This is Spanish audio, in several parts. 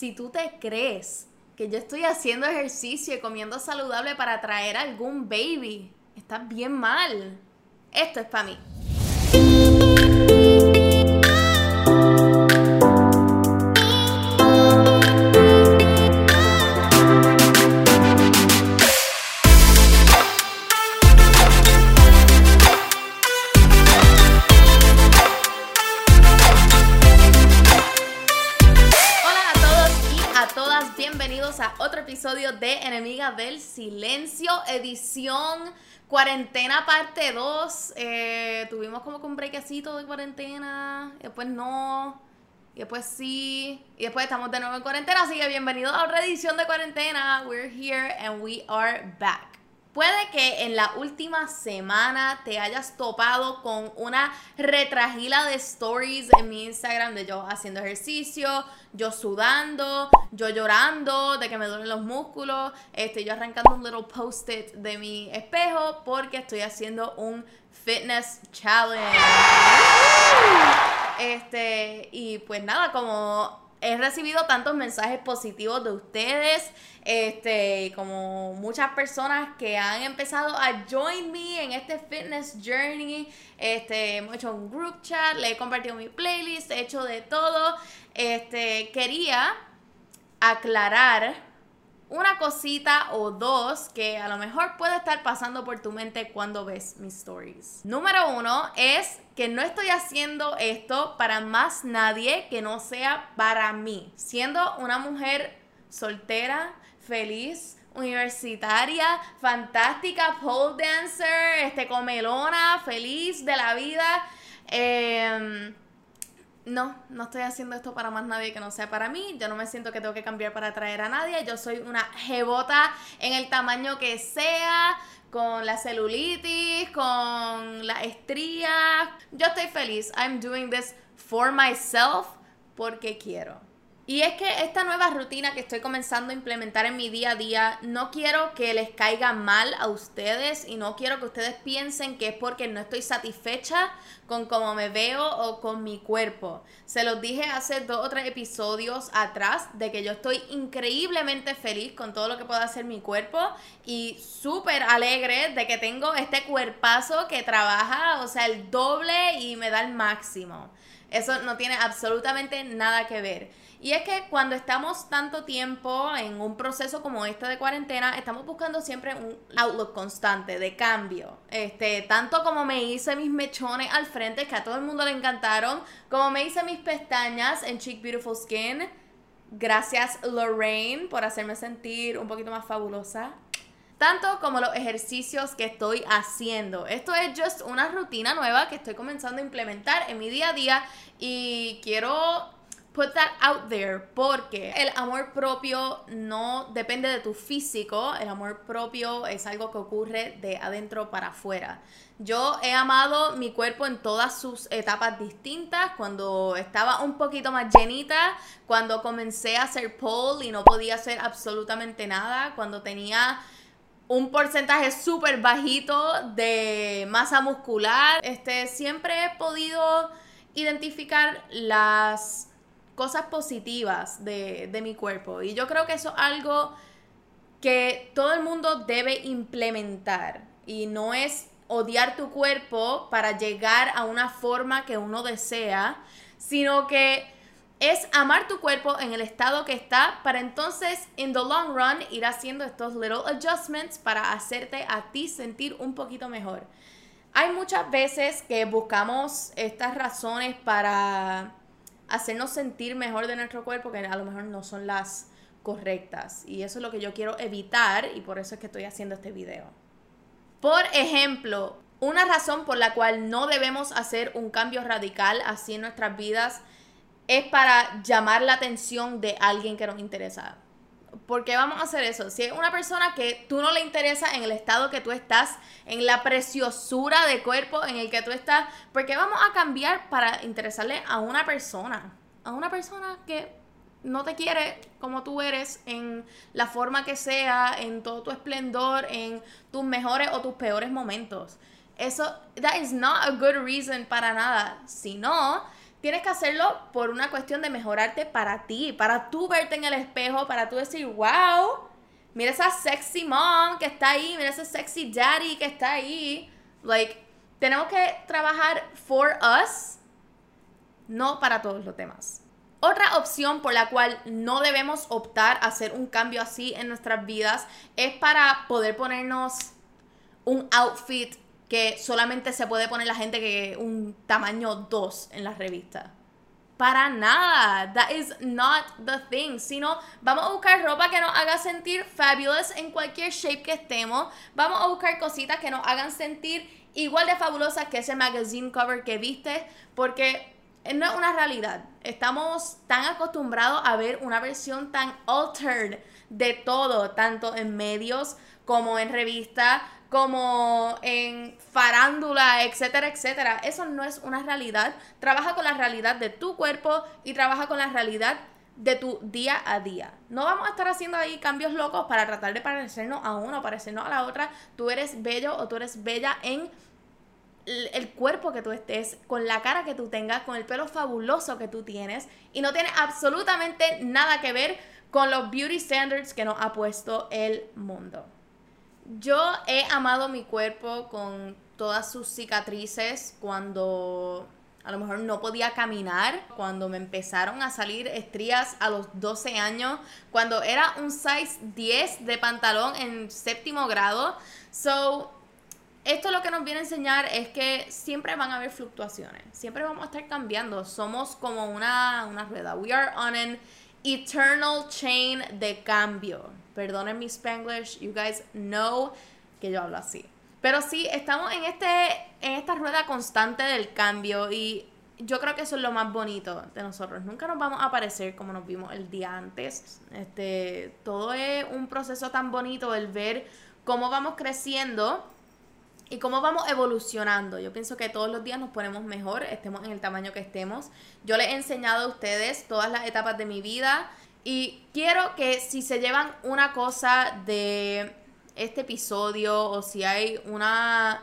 si tú te crees que yo estoy haciendo ejercicio y comiendo saludable para traer algún baby, estás bien mal. Esto es para mí. Del Silencio, edición cuarentena parte 2. Eh, tuvimos como que un breakcito de cuarentena, después no, y después sí, y después estamos de nuevo en cuarentena, así que bienvenidos a otra edición de cuarentena. We're here and we are back. Puede que en la última semana te hayas topado con una retragila de stories en mi Instagram de yo haciendo ejercicio, yo sudando, yo llorando de que me duelen los músculos, este, yo arrancando un little post-it de mi espejo porque estoy haciendo un fitness challenge. Este, y pues nada, como he recibido tantos mensajes positivos de ustedes, este, como muchas personas que han empezado a join me en este fitness journey. Este, hemos hecho un group chat, le he compartido mi playlist, he hecho de todo. Este, quería aclarar una cosita o dos que a lo mejor puede estar pasando por tu mente cuando ves mis stories. Número uno es que no estoy haciendo esto para más nadie que no sea para mí. Siendo una mujer soltera, feliz, universitaria, fantástica, pole dancer, este, comelona, feliz de la vida. Eh, no, no estoy haciendo esto para más nadie que no sea para mí. Yo no me siento que tengo que cambiar para atraer a nadie. Yo soy una jebota en el tamaño que sea, con la celulitis, con la estrías. Yo estoy feliz. I'm doing this for myself porque quiero. Y es que esta nueva rutina que estoy comenzando a implementar en mi día a día, no quiero que les caiga mal a ustedes y no quiero que ustedes piensen que es porque no estoy satisfecha con cómo me veo o con mi cuerpo. Se los dije hace dos o tres episodios atrás de que yo estoy increíblemente feliz con todo lo que puede hacer mi cuerpo y súper alegre de que tengo este cuerpazo que trabaja, o sea, el doble y me da el máximo. Eso no tiene absolutamente nada que ver. Y es que cuando estamos tanto tiempo en un proceso como este de cuarentena, estamos buscando siempre un outlook constante de cambio. Este, tanto como me hice mis mechones al frente, que a todo el mundo le encantaron, como me hice mis pestañas en Cheek Beautiful Skin. Gracias Lorraine por hacerme sentir un poquito más fabulosa tanto como los ejercicios que estoy haciendo. Esto es just una rutina nueva que estoy comenzando a implementar en mi día a día y quiero put that out there porque el amor propio no depende de tu físico, el amor propio es algo que ocurre de adentro para afuera. Yo he amado mi cuerpo en todas sus etapas distintas, cuando estaba un poquito más llenita, cuando comencé a hacer pole y no podía hacer absolutamente nada, cuando tenía un porcentaje súper bajito de masa muscular. Este, siempre he podido identificar las cosas positivas de, de mi cuerpo. Y yo creo que eso es algo que todo el mundo debe implementar. Y no es odiar tu cuerpo para llegar a una forma que uno desea, sino que es amar tu cuerpo en el estado que está para entonces, in the long run, ir haciendo estos little adjustments para hacerte a ti sentir un poquito mejor. Hay muchas veces que buscamos estas razones para hacernos sentir mejor de nuestro cuerpo que a lo mejor no son las correctas. Y eso es lo que yo quiero evitar y por eso es que estoy haciendo este video. Por ejemplo, una razón por la cual no debemos hacer un cambio radical así en nuestras vidas es para llamar la atención de alguien que nos interesa. ¿Por qué vamos a hacer eso? Si es una persona que tú no le interesa en el estado que tú estás, en la preciosura de cuerpo en el que tú estás, ¿por qué vamos a cambiar para interesarle a una persona? A una persona que no te quiere como tú eres, en la forma que sea, en todo tu esplendor, en tus mejores o tus peores momentos. Eso, that is not a good reason para nada. Sino tienes que hacerlo por una cuestión de mejorarte para ti, para tú verte en el espejo, para tú decir, wow, mira esa sexy mom que está ahí, mira ese sexy daddy que está ahí. Like, tenemos que trabajar for us, no para todos los demás. Otra opción por la cual no debemos optar a hacer un cambio así en nuestras vidas es para poder ponernos un outfit que solamente se puede poner la gente que un tamaño 2 en la revista. Para nada. That is not the thing. Sino vamos a buscar ropa que nos haga sentir fabulous en cualquier shape que estemos. Vamos a buscar cositas que nos hagan sentir igual de fabulosas que ese magazine cover que viste. Porque no es una realidad. Estamos tan acostumbrados a ver una versión tan altered de todo, tanto en medios como en revistas, como en farándula, etcétera, etcétera. Eso no es una realidad. Trabaja con la realidad de tu cuerpo y trabaja con la realidad de tu día a día. No vamos a estar haciendo ahí cambios locos para tratar de parecernos a uno, parecernos a la otra. Tú eres bello o tú eres bella en el cuerpo que tú estés, con la cara que tú tengas, con el pelo fabuloso que tú tienes y no tiene absolutamente nada que ver con los beauty standards que nos ha puesto el mundo. Yo he amado mi cuerpo con todas sus cicatrices cuando a lo mejor no podía caminar, cuando me empezaron a salir estrías a los 12 años, cuando era un size 10 de pantalón en séptimo grado. So, esto lo que nos viene a enseñar es que siempre van a haber fluctuaciones, siempre vamos a estar cambiando, somos como una, una rueda, we are on an eternal chain de cambio. Perdonen mi spanglish, you guys know que yo hablo así. Pero sí, estamos en, este, en esta rueda constante del cambio y yo creo que eso es lo más bonito de nosotros. Nunca nos vamos a parecer como nos vimos el día antes. Este, todo es un proceso tan bonito el ver cómo vamos creciendo y cómo vamos evolucionando. Yo pienso que todos los días nos ponemos mejor, estemos en el tamaño que estemos. Yo les he enseñado a ustedes todas las etapas de mi vida y quiero que si se llevan una cosa de este episodio o si hay una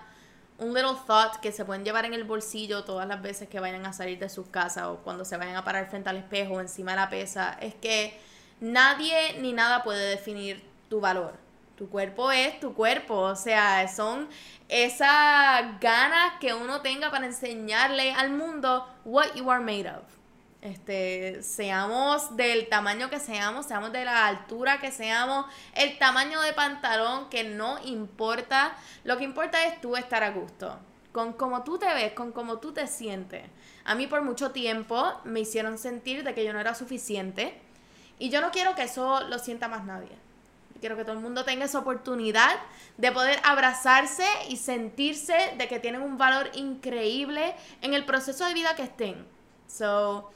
un little thought que se pueden llevar en el bolsillo todas las veces que vayan a salir de sus casas o cuando se vayan a parar frente al espejo o encima de la pesa, es que nadie ni nada puede definir tu valor. Tu cuerpo es tu cuerpo, o sea, son esas ganas que uno tenga para enseñarle al mundo what you are made of. Este, seamos del tamaño que seamos, seamos de la altura que seamos, el tamaño de pantalón que no importa, lo que importa es tú estar a gusto, con cómo tú te ves, con cómo tú te sientes. A mí por mucho tiempo me hicieron sentir de que yo no era suficiente y yo no quiero que eso lo sienta más nadie. Quiero que todo el mundo tenga esa oportunidad de poder abrazarse y sentirse de que tienen un valor increíble en el proceso de vida que estén. So,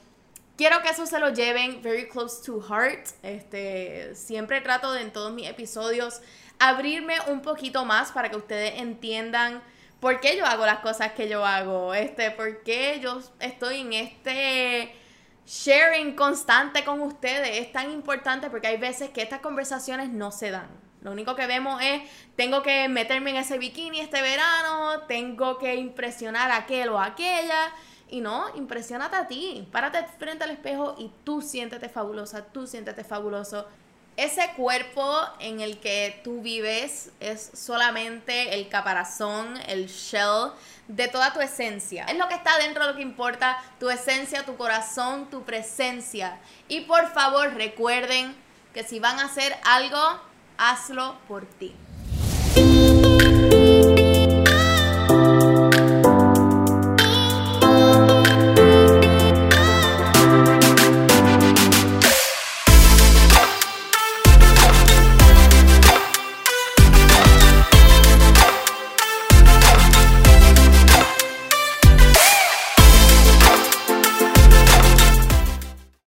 quiero que eso se lo lleven very close to heart. Este, siempre trato de en todos mis episodios abrirme un poquito más para que ustedes entiendan por qué yo hago las cosas que yo hago, este, por qué yo estoy en este sharing constante con ustedes es tan importante porque hay veces que estas conversaciones no se dan. Lo único que vemos es, tengo que meterme en ese bikini este verano, tengo que impresionar a aquel o aquella. Y no, impresionate a ti. Párate frente al espejo y tú siéntete fabulosa, tú siéntete fabuloso. Ese cuerpo en el que tú vives es solamente el caparazón, el shell de toda tu esencia. Es lo que está dentro de lo que importa, tu esencia, tu corazón, tu presencia. Y por favor recuerden que si van a hacer algo, hazlo por ti.